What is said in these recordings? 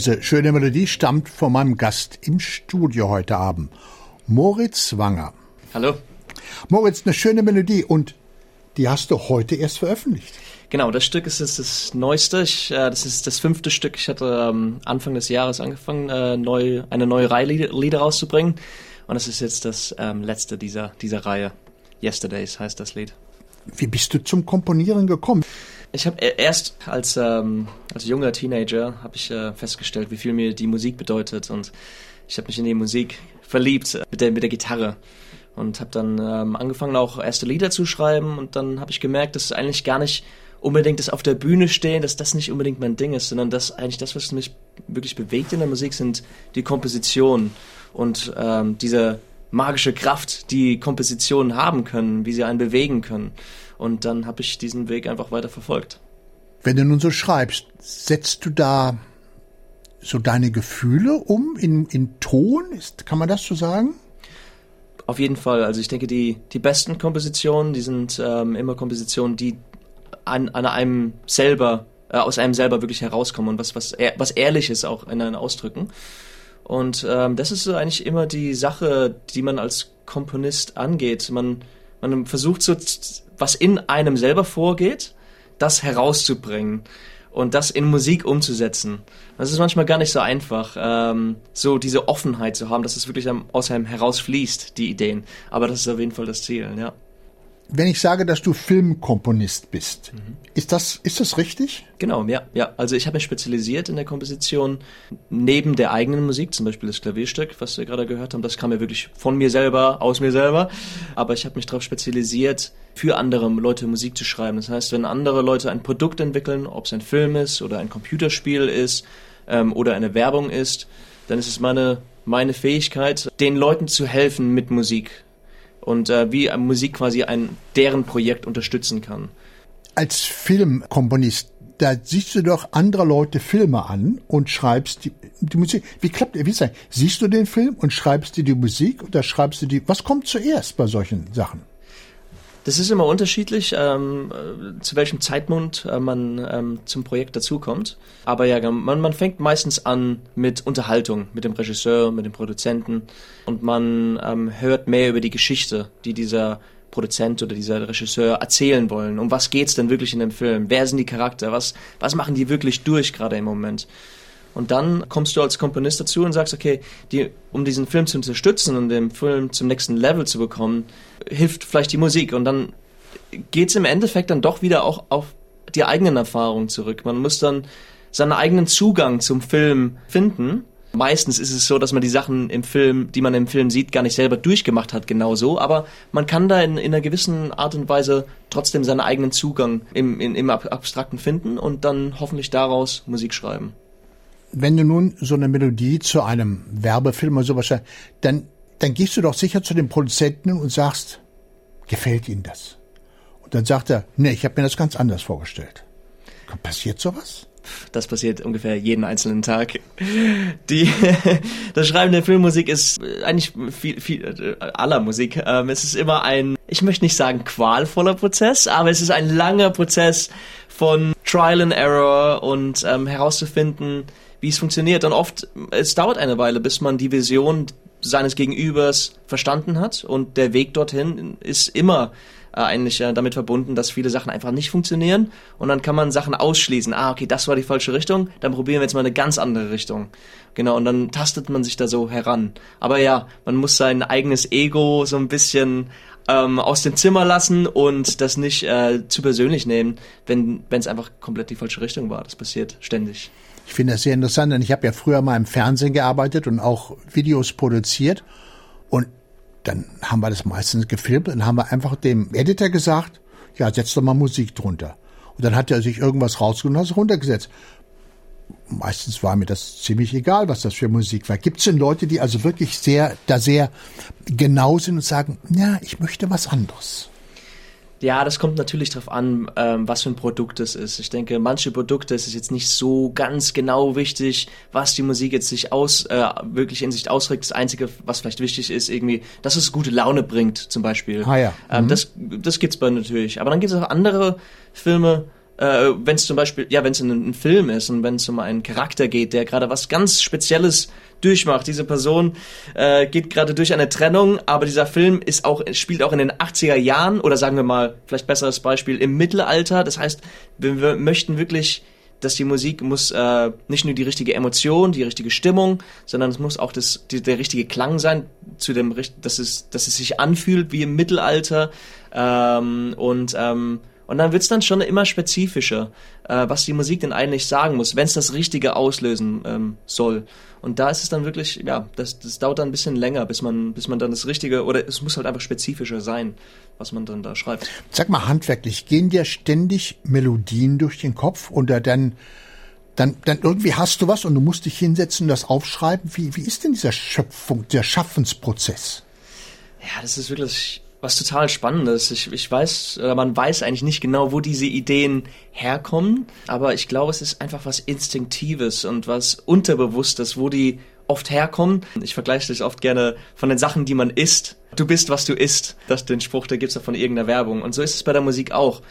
Diese schöne Melodie stammt von meinem Gast im Studio heute Abend, Moritz Wanger. Hallo. Moritz, eine schöne Melodie und die hast du heute erst veröffentlicht. Genau, das Stück ist das, das neueste. Ich, äh, das ist das fünfte Stück. Ich hatte ähm, Anfang des Jahres angefangen, äh, neu, eine neue Reihe Lieder rauszubringen. Und das ist jetzt das ähm, letzte dieser, dieser Reihe. Yesterdays heißt das Lied. Wie bist du zum Komponieren gekommen? Ich habe erst als ähm, als junger Teenager habe ich äh, festgestellt, wie viel mir die Musik bedeutet. Und ich habe mich in die Musik verliebt äh, mit der mit der Gitarre. Und habe dann ähm, angefangen auch erste Lieder zu schreiben. Und dann habe ich gemerkt, dass es eigentlich gar nicht unbedingt das auf der Bühne stehen, dass das nicht unbedingt mein Ding ist, sondern dass eigentlich das, was mich wirklich bewegt in der Musik, sind die Kompositionen. Und ähm, diese magische Kraft, die Kompositionen haben können, wie sie einen bewegen können. Und dann habe ich diesen Weg einfach weiter verfolgt. Wenn du nun so schreibst, setzt du da so deine Gefühle um in, in Ton? Ist, kann man das so sagen? Auf jeden Fall. Also ich denke, die, die besten Kompositionen, die sind ähm, immer Kompositionen, die an, an einem selber, äh, aus einem selber wirklich herauskommen und was, was, was Ehrliches auch in einen ausdrücken. Und ähm, das ist so eigentlich immer die Sache, die man als Komponist angeht. Man, man versucht so was in einem selber vorgeht, das herauszubringen und das in Musik umzusetzen. Das ist manchmal gar nicht so einfach, ähm, so diese Offenheit zu haben, dass es wirklich aus einem herausfließt, die Ideen. Aber das ist auf jeden Fall das Ziel, ja wenn ich sage, dass du Filmkomponist bist, mhm. ist das ist das richtig? Genau, ja, ja. Also ich habe mich spezialisiert in der Komposition neben der eigenen Musik, zum Beispiel das Klavierstück, was wir gerade gehört haben. Das kam ja wirklich von mir selber, aus mir selber. Aber ich habe mich darauf spezialisiert, für andere Leute Musik zu schreiben. Das heißt, wenn andere Leute ein Produkt entwickeln, ob es ein Film ist oder ein Computerspiel ist ähm, oder eine Werbung ist, dann ist es meine meine Fähigkeit, den Leuten zu helfen mit Musik und äh, wie Musik quasi ein deren Projekt unterstützen kann. Als Filmkomponist, da siehst du doch andere Leute Filme an und schreibst die, die Musik. Wie klappt, wie ist das? Siehst du den Film und schreibst dir die Musik oder schreibst du die, was kommt zuerst bei solchen Sachen? Das ist immer unterschiedlich, ähm, äh, zu welchem Zeitpunkt äh, man ähm, zum Projekt dazukommt. Aber ja, man, man fängt meistens an mit Unterhaltung, mit dem Regisseur, mit dem Produzenten und man ähm, hört mehr über die Geschichte, die dieser Produzent oder dieser Regisseur erzählen wollen. Um was geht's denn wirklich in dem Film? Wer sind die Charakter? Was, was machen die wirklich durch gerade im Moment? Und dann kommst du als Komponist dazu und sagst, okay, die, um diesen Film zu unterstützen und den Film zum nächsten Level zu bekommen, hilft vielleicht die Musik. Und dann geht's im Endeffekt dann doch wieder auch auf die eigenen Erfahrungen zurück. Man muss dann seinen eigenen Zugang zum Film finden. Meistens ist es so, dass man die Sachen im Film, die man im Film sieht, gar nicht selber durchgemacht hat, genauso. Aber man kann da in, in einer gewissen Art und Weise trotzdem seinen eigenen Zugang im, in, im Abstrakten finden und dann hoffentlich daraus Musik schreiben wenn du nun so eine Melodie zu einem Werbefilm oder sowas, dann, dann gehst du doch sicher zu dem Produzenten und sagst, gefällt Ihnen das? Und dann sagt er, nee, ich habe mir das ganz anders vorgestellt. Passiert sowas? Das passiert ungefähr jeden einzelnen Tag. Die, das Schreiben der Filmmusik ist eigentlich viel, viel aller Musik. Ähm, es ist immer ein, ich möchte nicht sagen qualvoller Prozess, aber es ist ein langer Prozess von Trial and Error und ähm, herauszufinden, wie es funktioniert. Und oft, es dauert eine Weile, bis man die Vision seines Gegenübers verstanden hat. Und der Weg dorthin ist immer äh, eigentlich äh, damit verbunden, dass viele Sachen einfach nicht funktionieren. Und dann kann man Sachen ausschließen. Ah, okay, das war die falsche Richtung. Dann probieren wir jetzt mal eine ganz andere Richtung. Genau, und dann tastet man sich da so heran. Aber ja, man muss sein eigenes Ego so ein bisschen ähm, aus dem Zimmer lassen und das nicht äh, zu persönlich nehmen, wenn es einfach komplett die falsche Richtung war. Das passiert ständig. Ich finde das sehr interessant, denn ich habe ja früher mal im Fernsehen gearbeitet und auch Videos produziert. Und dann haben wir das meistens gefilmt und haben wir einfach dem Editor gesagt, ja, setz doch mal Musik drunter. Und dann hat er sich irgendwas rausgenommen und hat es runtergesetzt. Meistens war mir das ziemlich egal, was das für Musik war. Gibt es denn Leute, die also wirklich sehr, da sehr genau sind und sagen, ja, ich möchte was anderes? Ja, das kommt natürlich darauf an, ähm, was für ein Produkt es ist. Ich denke, manche Produkte ist es jetzt nicht so ganz genau wichtig, was die Musik jetzt sich aus, äh, wirklich in sich ausregt. Das Einzige, was vielleicht wichtig ist, irgendwie, dass es gute Laune bringt, zum Beispiel. Ah ja. Ähm, mhm. Das, das gibt's bei natürlich. Aber dann gibt es auch andere Filme, äh, wenn es zum Beispiel, ja, wenn es ein, ein, Film ist und wenn es um einen Charakter geht, der gerade was ganz Spezielles durchmacht. Diese Person äh, geht gerade durch eine Trennung, aber dieser Film ist auch spielt auch in den 80er Jahren oder sagen wir mal vielleicht besseres Beispiel im Mittelalter. Das heißt, wir, wir möchten wirklich dass die Musik muss äh, nicht nur die richtige Emotion, die richtige Stimmung, sondern es muss auch das, die, der richtige Klang sein, zu dem, dass es, dass es sich anfühlt wie im Mittelalter ähm, und ähm, und dann wird's dann schon immer spezifischer, äh, was die Musik denn eigentlich sagen muss, wenn es das Richtige auslösen ähm, soll. Und da ist es dann wirklich, ja, das, das dauert dann ein bisschen länger, bis man, bis man dann das Richtige, oder es muss halt einfach spezifischer sein, was man dann da schreibt. Sag mal handwerklich, gehen dir ständig Melodien durch den Kopf oder dann dann, dann irgendwie hast du was und du musst dich hinsetzen und das aufschreiben. Wie, wie ist denn dieser Schöpfung, der Schaffensprozess? Ja, das ist wirklich was total Spannendes. Ich, ich weiß, man weiß eigentlich nicht genau, wo diese Ideen herkommen, aber ich glaube, es ist einfach was Instinktives und was Unterbewusstes, wo die oft herkommen. Ich vergleiche das oft gerne von den Sachen, die man isst. Du bist, was du isst. Das den Spruch, der gibt's ja von irgendeiner Werbung. Und so ist es bei der Musik auch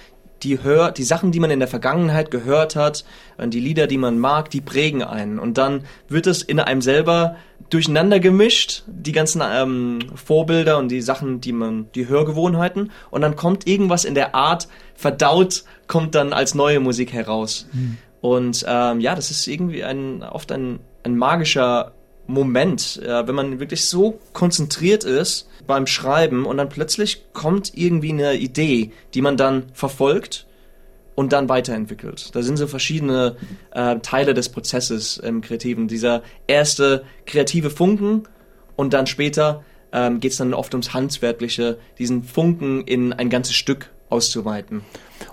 die hört, die Sachen, die man in der Vergangenheit gehört hat, die Lieder, die man mag, die prägen einen. Und dann wird es in einem selber durcheinander gemischt, die ganzen ähm, Vorbilder und die Sachen, die man, die Hörgewohnheiten. Und dann kommt irgendwas in der Art verdaut, kommt dann als neue Musik heraus. Mhm. Und ähm, ja, das ist irgendwie ein oft ein, ein magischer Moment, äh, wenn man wirklich so konzentriert ist beim Schreiben und dann plötzlich kommt irgendwie eine Idee, die man dann verfolgt und dann weiterentwickelt. Da sind so verschiedene äh, Teile des Prozesses im Kreativen. Dieser erste kreative Funken und dann später ähm, geht es dann oft ums Handwerkliche, diesen Funken in ein ganzes Stück auszuweiten.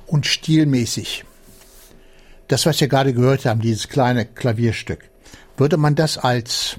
Und stilmäßig. Das, was wir gerade gehört haben, dieses kleine Klavierstück, würde man das als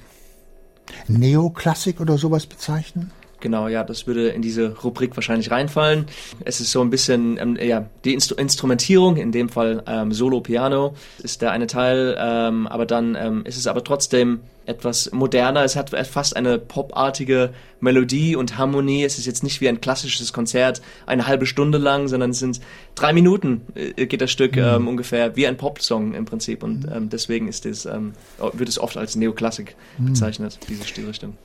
Neoklassik oder sowas bezeichnen? Genau, ja, das würde in diese Rubrik wahrscheinlich reinfallen. Es ist so ein bisschen, ähm, ja, die Instru Instrumentierung, in dem Fall ähm, Solo-Piano, ist der eine Teil, ähm, aber dann ähm, ist es aber trotzdem etwas moderner. Es hat fast eine popartige Melodie und Harmonie. Es ist jetzt nicht wie ein klassisches Konzert eine halbe Stunde lang, sondern es sind drei Minuten äh, geht das Stück mhm. ähm, ungefähr wie ein Popsong im Prinzip. Und ähm, deswegen ist es, ähm, wird es oft als Neoklassik mhm. bezeichnet, diese Stilrichtung.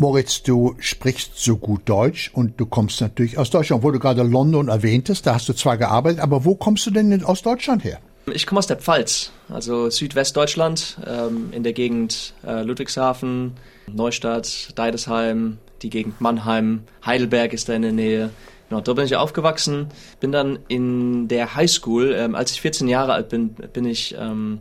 Moritz, du sprichst so gut Deutsch und du kommst natürlich aus Deutschland. Wo du gerade London erwähntest, da hast du zwar gearbeitet, aber wo kommst du denn aus Deutschland her? Ich komme aus der Pfalz, also Südwestdeutschland, ähm, in der Gegend äh, Ludwigshafen, Neustadt, Deidesheim, die Gegend Mannheim, Heidelberg ist da in der Nähe. Genau, da bin ich aufgewachsen, bin dann in der Highschool, ähm, als ich 14 Jahre alt bin, bin ich ähm,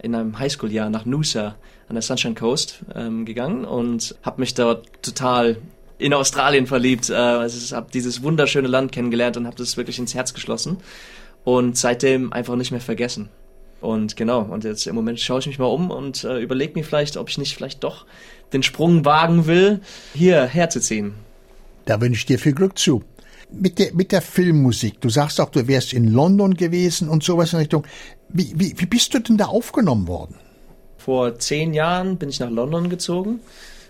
in einem Highschool-Jahr nach Noosa an der Sunshine Coast ähm, gegangen und habe mich dort total in Australien verliebt. Äh, also habe dieses wunderschöne Land kennengelernt und habe das wirklich ins Herz geschlossen. und seitdem einfach nicht mehr vergessen. Und genau, und jetzt im Moment schaue ich mich mal um und äh, überlege mir vielleicht, ob ich nicht vielleicht doch den Sprung wagen will, hier herzuziehen. Da wünsche ich dir viel Glück zu. Mit der, mit der Filmmusik, du sagst auch, du wärst in London gewesen und sowas in Richtung. Wie, wie, wie bist du denn da aufgenommen worden? Vor zehn Jahren bin ich nach London gezogen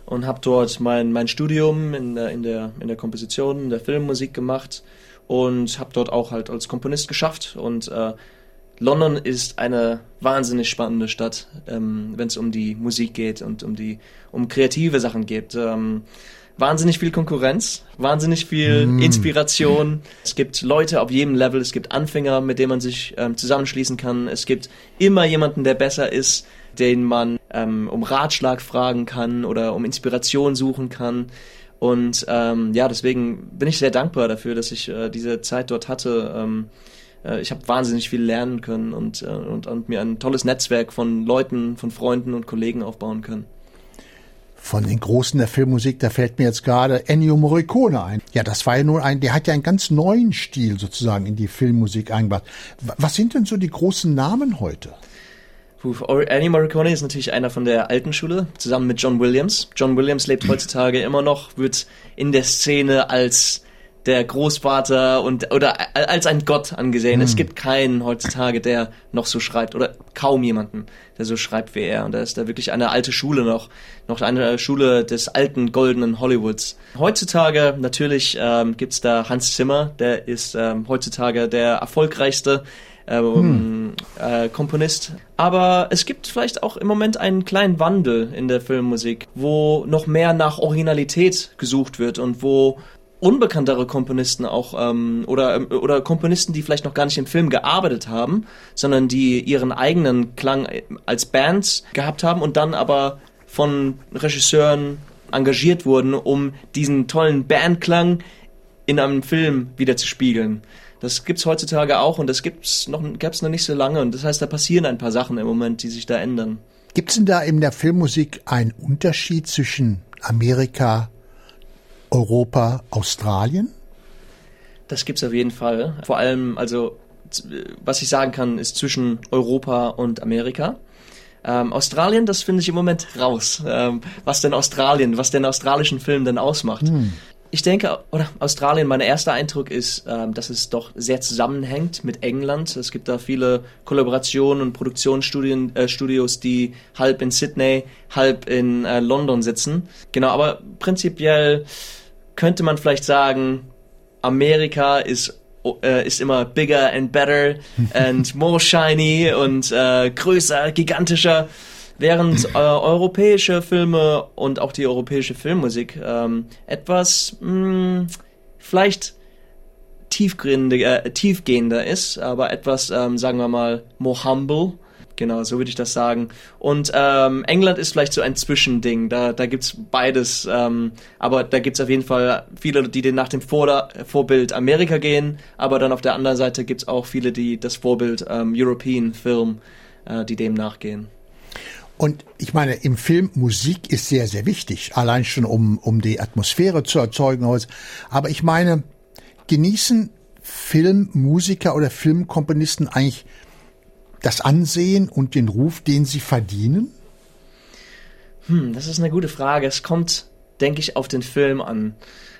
und habe dort mein, mein Studium in der, in, der, in der Komposition, in der Filmmusik gemacht und habe dort auch halt als Komponist geschafft und äh, London ist eine wahnsinnig spannende Stadt, ähm, wenn es um die Musik geht und um die um kreative Sachen geht. Ähm, wahnsinnig viel Konkurrenz, wahnsinnig viel mm. Inspiration. Es gibt Leute auf jedem Level, es gibt Anfänger, mit denen man sich ähm, zusammenschließen kann. Es gibt immer jemanden, der besser ist, den man ähm, um Ratschlag fragen kann oder um Inspiration suchen kann. Und ähm, ja, deswegen bin ich sehr dankbar dafür, dass ich äh, diese Zeit dort hatte. Ähm, äh, ich habe wahnsinnig viel lernen können und, äh, und, und mir ein tolles Netzwerk von Leuten, von Freunden und Kollegen aufbauen können. Von den Großen der Filmmusik, da fällt mir jetzt gerade Ennio Morricone ein. Ja, das war ja nur ein, der hat ja einen ganz neuen Stil sozusagen in die Filmmusik eingebracht. Was sind denn so die großen Namen heute? Ennio Morricone ist natürlich einer von der alten Schule, zusammen mit John Williams. John Williams lebt heutzutage immer noch, wird in der Szene als der Großvater und oder als ein Gott angesehen. Mhm. Es gibt keinen heutzutage, der noch so schreibt oder kaum jemanden, der so schreibt wie er. Und da ist da wirklich eine alte Schule noch, noch eine Schule des alten goldenen Hollywoods. Heutzutage natürlich ähm, gibt's da Hans Zimmer, der ist ähm, heutzutage der erfolgreichste ähm, hm. äh, Komponist. Aber es gibt vielleicht auch im Moment einen kleinen Wandel in der Filmmusik, wo noch mehr nach Originalität gesucht wird und wo unbekanntere Komponisten auch ähm, oder ähm, oder Komponisten, die vielleicht noch gar nicht im Film gearbeitet haben, sondern die ihren eigenen Klang als Bands gehabt haben und dann aber von Regisseuren engagiert wurden, um diesen tollen Bandklang in einem Film wieder zu spiegeln. Das gibt's heutzutage auch und das gibt's noch gab's noch nicht so lange und das heißt, da passieren ein paar Sachen im Moment, die sich da ändern. Gibt's denn da in der Filmmusik einen Unterschied zwischen Amerika Europa, Australien? Das gibt es auf jeden Fall. Vor allem, also was ich sagen kann, ist zwischen Europa und Amerika. Ähm, Australien, das finde ich im Moment raus. Ähm, was denn Australien, was den australischen Film denn ausmacht. Hm. Ich denke, oder Australien, mein erster Eindruck ist, ähm, dass es doch sehr zusammenhängt mit England. Es gibt da viele Kollaborationen und Produktionsstudios, äh, die halb in Sydney, halb in äh, London sitzen. Genau, aber prinzipiell könnte man vielleicht sagen, Amerika ist äh, ist immer bigger and better and more shiny und äh, größer, gigantischer, während äh, europäische Filme und auch die europäische Filmmusik ähm, etwas mh, hm, vielleicht tiefgehender, äh, tiefgehender ist, aber etwas, ähm, sagen wir mal, more humble Genau, so würde ich das sagen. Und ähm, England ist vielleicht so ein Zwischending. Da, da gibt's beides. Ähm, aber da gibt's auf jeden Fall viele, die nach dem Vor Vorbild Amerika gehen. Aber dann auf der anderen Seite gibt's auch viele, die das Vorbild ähm, European Film, äh, die dem nachgehen. Und ich meine, im Film Musik ist sehr, sehr wichtig. Allein schon, um, um die Atmosphäre zu erzeugen. Aber ich meine, genießen Filmmusiker oder Filmkomponisten eigentlich das Ansehen und den Ruf, den sie verdienen? Hm, das ist eine gute Frage. Es kommt, denke ich, auf den Film an.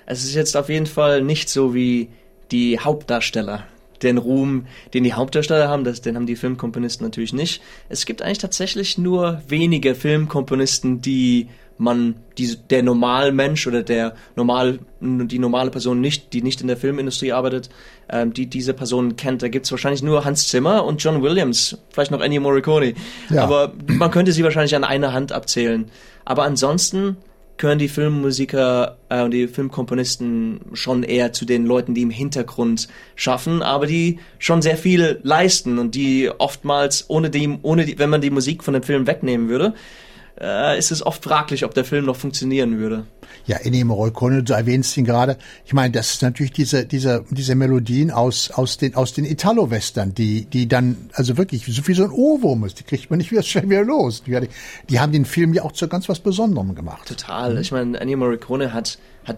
Es ist jetzt auf jeden Fall nicht so wie die Hauptdarsteller. Den Ruhm, den die Hauptdarsteller haben, das, den haben die Filmkomponisten natürlich nicht. Es gibt eigentlich tatsächlich nur wenige Filmkomponisten, die man die, der Normalmensch oder der normal die normale Person nicht, die nicht in der Filmindustrie arbeitet, ähm, die diese Person kennt. Da gibt's wahrscheinlich nur Hans Zimmer und John Williams, vielleicht noch Ennio Morricone. Ja. Aber man könnte sie wahrscheinlich an einer Hand abzählen. Aber ansonsten können die Filmmusiker äh, und die Filmkomponisten schon eher zu den Leuten, die im Hintergrund schaffen, aber die schon sehr viel leisten und die oftmals ohne dem, ohne die, wenn man die Musik von dem Film wegnehmen würde, äh, ist es oft fraglich, ob der Film noch funktionieren würde. Ja, Ennio Morricone, du erwähnst ihn gerade. Ich meine, das ist natürlich diese, diese, diese Melodien aus, aus den, aus den Italo-Western, die, die dann, also wirklich, so wie so ein Ohrwurm ist, die kriegt man nicht wieder schnell wieder los. Die, die haben den Film ja auch zu ganz was Besonderem gemacht. Total. Mhm. Ich meine, Ennio Morricone hat, hat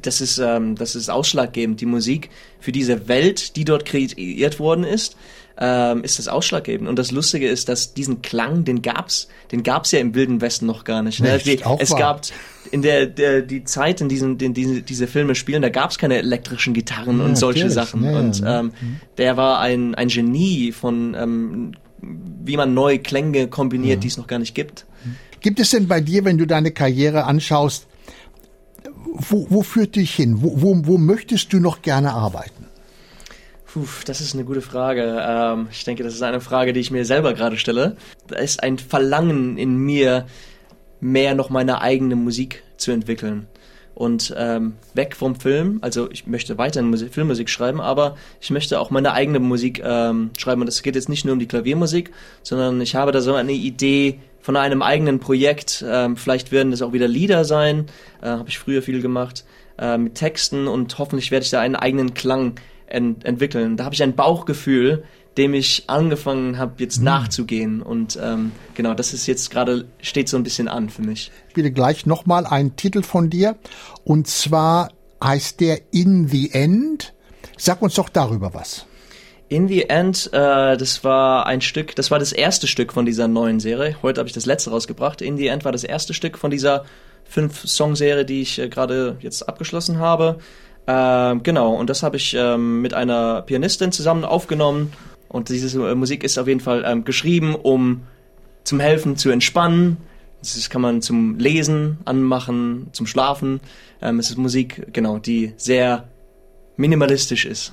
das ist, ähm, das ist ausschlaggebend. Die Musik für diese Welt, die dort kreiert worden ist, ähm, ist das ausschlaggebend. Und das Lustige ist, dass diesen Klang, den gab's, den gab's ja im Wilden Westen noch gar nicht. Ne? Nicht, Die, es wahr. gab in der, der die Zeit, in diesen, den diese, diese Filme spielen, da gab's keine elektrischen Gitarren Ja, und solche. Sachen. Ja, ja, und ja. ähm, der war ein, ein Genie von ähm, wie man neue Klänge kombiniert, die es noch gar nicht gibt. Gibt es denn bei dir, wenn du deine Karriere anschaust, wo, wo führt dich hin? Wo, wo, wo möchtest du noch gerne arbeiten? Puh, das ist eine gute Frage. Ähm, ich denke, das ist eine Frage, die ich mir selber gerade stelle. Da ist ein Verlangen in mir, mehr noch meine eigene Musik zu entwickeln. Und ähm, weg vom Film, also ich möchte weiterhin Musik, Filmmusik schreiben, aber ich möchte auch meine eigene Musik ähm, schreiben. Und es geht jetzt nicht nur um die Klaviermusik, sondern ich habe da so eine Idee von einem eigenen Projekt. Ähm, vielleicht werden das auch wieder Lieder sein, äh, habe ich früher viel gemacht, äh, mit Texten und hoffentlich werde ich da einen eigenen Klang ent entwickeln. Da habe ich ein Bauchgefühl, dem ich angefangen habe, jetzt nachzugehen. Und ähm, genau, das ist jetzt gerade, steht so ein bisschen an für mich. Ich spiele gleich nochmal einen Titel von dir. Und zwar heißt der In the End. Sag uns doch darüber was. In the End, äh, das war ein Stück, das war das erste Stück von dieser neuen Serie. Heute habe ich das letzte rausgebracht. In the End war das erste Stück von dieser fünf-Song-Serie, die ich äh, gerade jetzt abgeschlossen habe. Ähm, genau, und das habe ich ähm, mit einer Pianistin zusammen aufgenommen. Und diese äh, Musik ist auf jeden Fall ähm, geschrieben, um zum Helfen zu entspannen. Das kann man zum Lesen anmachen, zum Schlafen. Ähm, es ist Musik, genau, die sehr minimalistisch ist.